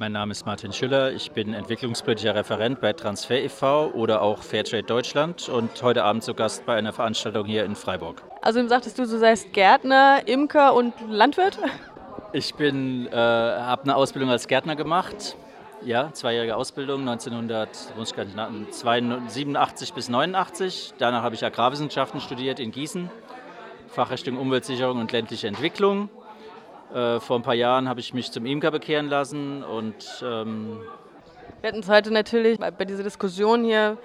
Mein Name ist Martin Schüller, ich bin entwicklungspolitischer Referent bei Transfer e.V. oder auch Fairtrade Deutschland und heute Abend zu Gast bei einer Veranstaltung hier in Freiburg. Also sagtest du, du seist Gärtner, Imker und Landwirt? Ich äh, habe eine Ausbildung als Gärtner gemacht, ja, zweijährige Ausbildung, 1987 bis 89. Danach habe ich Agrarwissenschaften studiert in Gießen, Fachrichtung Umweltsicherung und ländliche Entwicklung. Äh, vor ein paar Jahren habe ich mich zum Imker bekehren lassen und ähm wir hatten es heute natürlich bei dieser Diskussion hier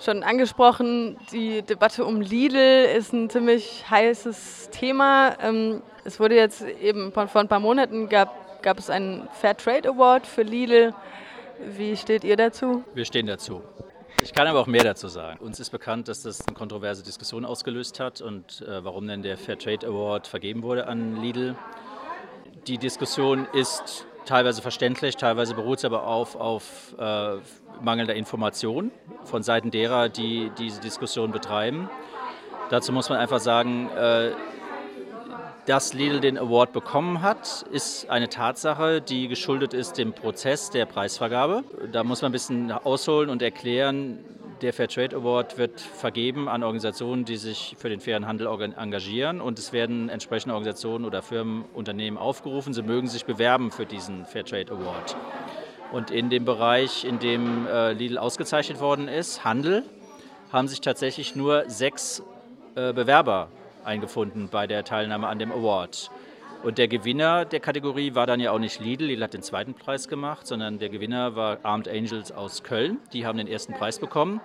schon angesprochen. Die Debatte um Lidl ist ein ziemlich heißes Thema. Ähm, es wurde jetzt eben vor, ein paar Monaten gab, gab es einen Fair Trade Award für Lidl. Wie steht ihr dazu? Wir stehen dazu. Ich kann aber auch mehr dazu sagen. Uns ist bekannt, dass das eine kontroverse Diskussion ausgelöst hat und äh, warum denn der Fair Trade Award vergeben wurde an Lidl. Die Diskussion ist teilweise verständlich, teilweise beruht es aber auf, auf äh, mangelnder Information von Seiten derer, die diese Diskussion betreiben. Dazu muss man einfach sagen, äh, dass Lidl den Award bekommen hat, ist eine Tatsache, die geschuldet ist dem Prozess der Preisvergabe. Da muss man ein bisschen ausholen und erklären, der Fairtrade Award wird vergeben an Organisationen, die sich für den fairen Handel engagieren und es werden entsprechende Organisationen oder Firmen, Unternehmen aufgerufen, sie mögen sich bewerben für diesen Fairtrade Award. Und in dem Bereich, in dem äh, Lidl ausgezeichnet worden ist, Handel, haben sich tatsächlich nur sechs äh, Bewerber eingefunden bei der Teilnahme an dem Award. Und der Gewinner der Kategorie war dann ja auch nicht Lidl, Lidl hat den zweiten Preis gemacht, sondern der Gewinner war Armed Angels aus Köln. Die haben den ersten Preis bekommen.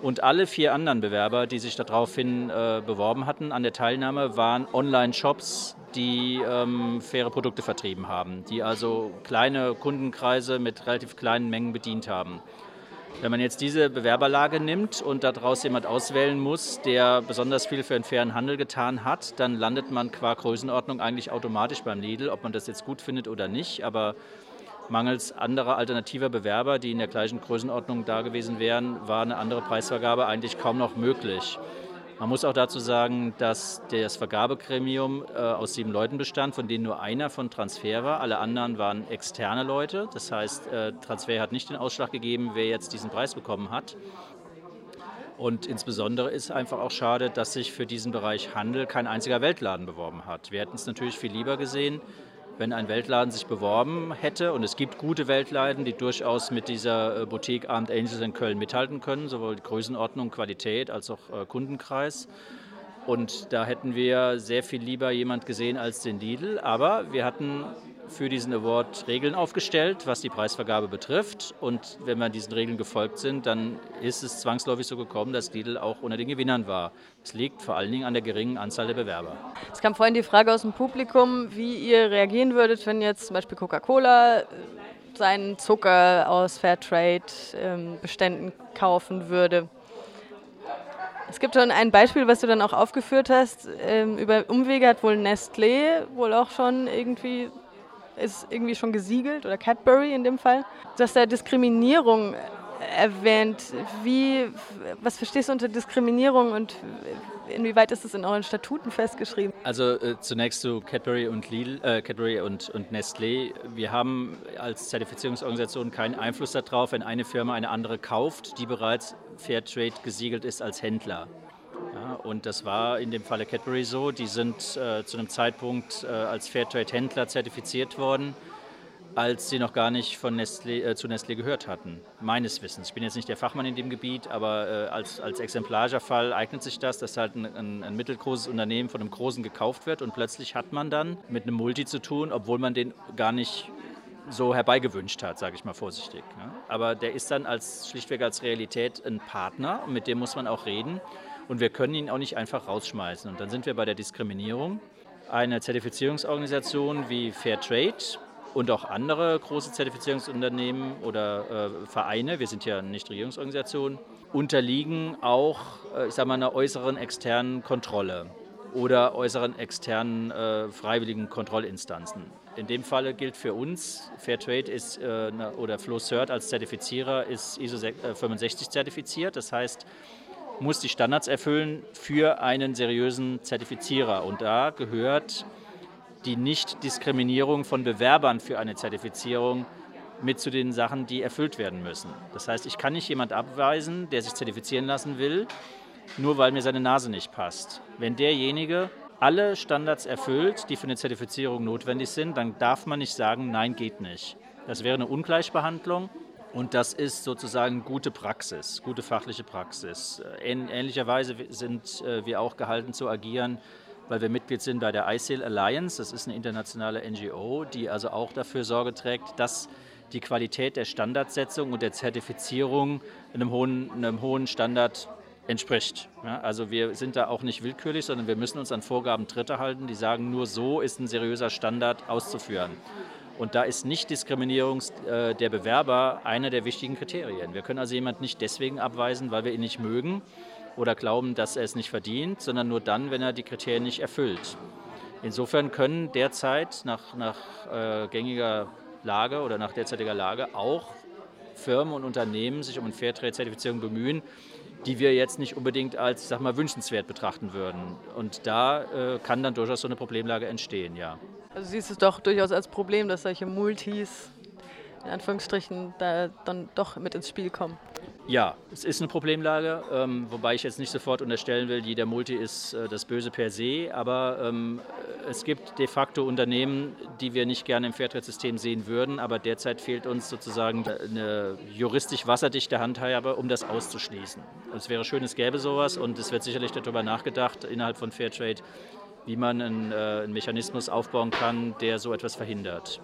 Und alle vier anderen Bewerber, die sich daraufhin äh, beworben hatten an der Teilnahme, waren Online-Shops, die ähm, faire Produkte vertrieben haben, die also kleine Kundenkreise mit relativ kleinen Mengen bedient haben. Wenn man jetzt diese Bewerberlage nimmt und daraus jemand auswählen muss, der besonders viel für einen fairen Handel getan hat, dann landet man qua Größenordnung eigentlich automatisch beim Lidl, ob man das jetzt gut findet oder nicht. Aber mangels anderer alternativer Bewerber, die in der gleichen Größenordnung da gewesen wären, war eine andere Preisvergabe eigentlich kaum noch möglich. Man muss auch dazu sagen, dass das Vergabegremium äh, aus sieben Leuten bestand, von denen nur einer von Transfer war. Alle anderen waren externe Leute. Das heißt, äh, Transfer hat nicht den Ausschlag gegeben, wer jetzt diesen Preis bekommen hat. Und insbesondere ist einfach auch schade, dass sich für diesen Bereich Handel kein einziger Weltladen beworben hat. Wir hätten es natürlich viel lieber gesehen, wenn ein Weltladen sich beworben hätte. Und es gibt gute Weltladen, die durchaus mit dieser äh, Boutique Armed Angels in Köln mithalten können, sowohl Größenordnung, Qualität als auch äh, Kundenkreis. Und da hätten wir sehr viel lieber jemand gesehen als den Lidl. Aber wir hatten für diesen Award Regeln aufgestellt, was die Preisvergabe betrifft. Und wenn wir diesen Regeln gefolgt sind, dann ist es zwangsläufig so gekommen, dass Lidl auch unter den Gewinnern war. Es liegt vor allen Dingen an der geringen Anzahl der Bewerber. Es kam vorhin die Frage aus dem Publikum, wie ihr reagieren würdet, wenn jetzt zum Beispiel Coca-Cola äh, seinen Zucker aus Fairtrade-Beständen ähm, kaufen würde. Es gibt schon ein Beispiel, was du dann auch aufgeführt hast. Ähm, über Umwege hat wohl Nestlé wohl auch schon irgendwie ist irgendwie schon gesiegelt oder Cadbury in dem Fall. Du hast da Diskriminierung erwähnt. Wie, was verstehst du unter Diskriminierung und inwieweit ist es in euren Statuten festgeschrieben? Also äh, zunächst zu Cadbury und Lidl, äh, Cadbury und, und Nestlé. Wir haben als Zertifizierungsorganisation keinen Einfluss darauf, wenn eine Firma eine andere kauft, die bereits Fairtrade gesiegelt ist als Händler. Und das war in dem Falle Cadbury so. Die sind äh, zu einem Zeitpunkt äh, als Fairtrade-Händler zertifiziert worden, als sie noch gar nicht von Nestlé, äh, zu Nestlé gehört hatten, meines Wissens. Ich bin jetzt nicht der Fachmann in dem Gebiet, aber als, als exemplarischer Fall eignet sich das, dass halt ein, ein, ein, mittelgroßes Unternehmen von einem großen gekauft wird und plötzlich hat man dann mit einem Multi zu tun, obwohl man den gar nicht so herbeigewünscht hat, sage ich mal vorsichtig. Ne? Aber der ist dann als schlichtweg als Realität ein Partner und mit dem muss man auch reden. Und wir können ihn auch nicht einfach rausschmeißen. Und dann sind wir bei der Diskriminierung. Eine Zertifizierungsorganisation wie Fairtrade und auch andere große Zertifizierungsunternehmen oder äh, Vereine, wir sind ja nicht Regierungsorganisationen, unterliegen auch, äh, ich sage mal, einer äußeren externen Kontrolle oder äußeren externen äh, freiwilligen Kontrollinstanzen. In dem Falle gilt für uns, Fairtrade ist äh, oder FlowCert als Zertifizierer ist ISO 65 äh, zertifiziert. Das heißt, muss die Standards erfüllen für einen seriösen Zertifizierer. Und da gehört die Nichtdiskriminierung von Bewerbern für eine Zertifizierung mit zu den Sachen, die erfüllt werden müssen. Das heißt, ich kann nicht jemand abweisen, der sich zertifizieren lassen will, nur weil mir seine Nase nicht passt. Wenn derjenige alle Standards erfüllt, die für eine Zertifizierung notwendig sind, dann darf man nicht sagen, nein, geht nicht. Das wäre eine Ungleichbehandlung und das ist sozusagen gute Praxis, gute fachliche Praxis. Ähnlicherweise sind äh, wir auch gehalten zu agieren, weil wir Mitglied sind bei der ISIL Alliance. Das ist eine internationale NGO, die also auch dafür Sorge trägt, dass die Qualität der Standardsetzung und der Zertifizierung einem hohen, einem hohen Standard entspricht. Ja, also wir sind da auch nicht willkürlich, sondern wir müssen uns an Vorgaben Dritter halten, die sagen, nur so ist ein seriöser Standard auszuführen. Und da ist Nichtdiskriminierung äh, der Bewerber einer der wichtigen Kriterien. Wir können also jemanden nicht deswegen abweisen, weil wir ihn nicht mögen oder glauben, dass er es nicht verdient, sondern nur dann, wenn er die Kriterien nicht erfüllt. Insofern können derzeit nach, nach äh, gängiger Lage oder nach derzeitiger Lage auch Firmen und Unternehmen sich um eine Fairtrade-Zertifizierung bemühen, die wir jetzt nicht unbedingt als, sag mal, wünschenswert betrachten würden. Und da äh, kann dann durchaus so eine Problemlage entstehen, ja. Also siehst du es doch durchaus als Problem, dass solche Multis in Anführungsstrichen da dann doch mit ins Spiel kommen. Ja, es ist eine Problemlage, ähm, wobei ich jetzt nicht sofort unterstellen will, jeder Multi ist äh, das Böse per se, aber ähm, es gibt de facto Unternehmen, die wir nicht gerne im Fairtrade-System sehen würden, aber derzeit fehlt uns sozusagen eine juristisch wasserdichte Handhabe, um das auszuschließen. Es wäre schön, es gäbe sowas und es wird sicherlich darüber nachgedacht innerhalb von Fairtrade, wie man einen, äh, einen Mechanismus aufbauen kann, der so etwas verhindert.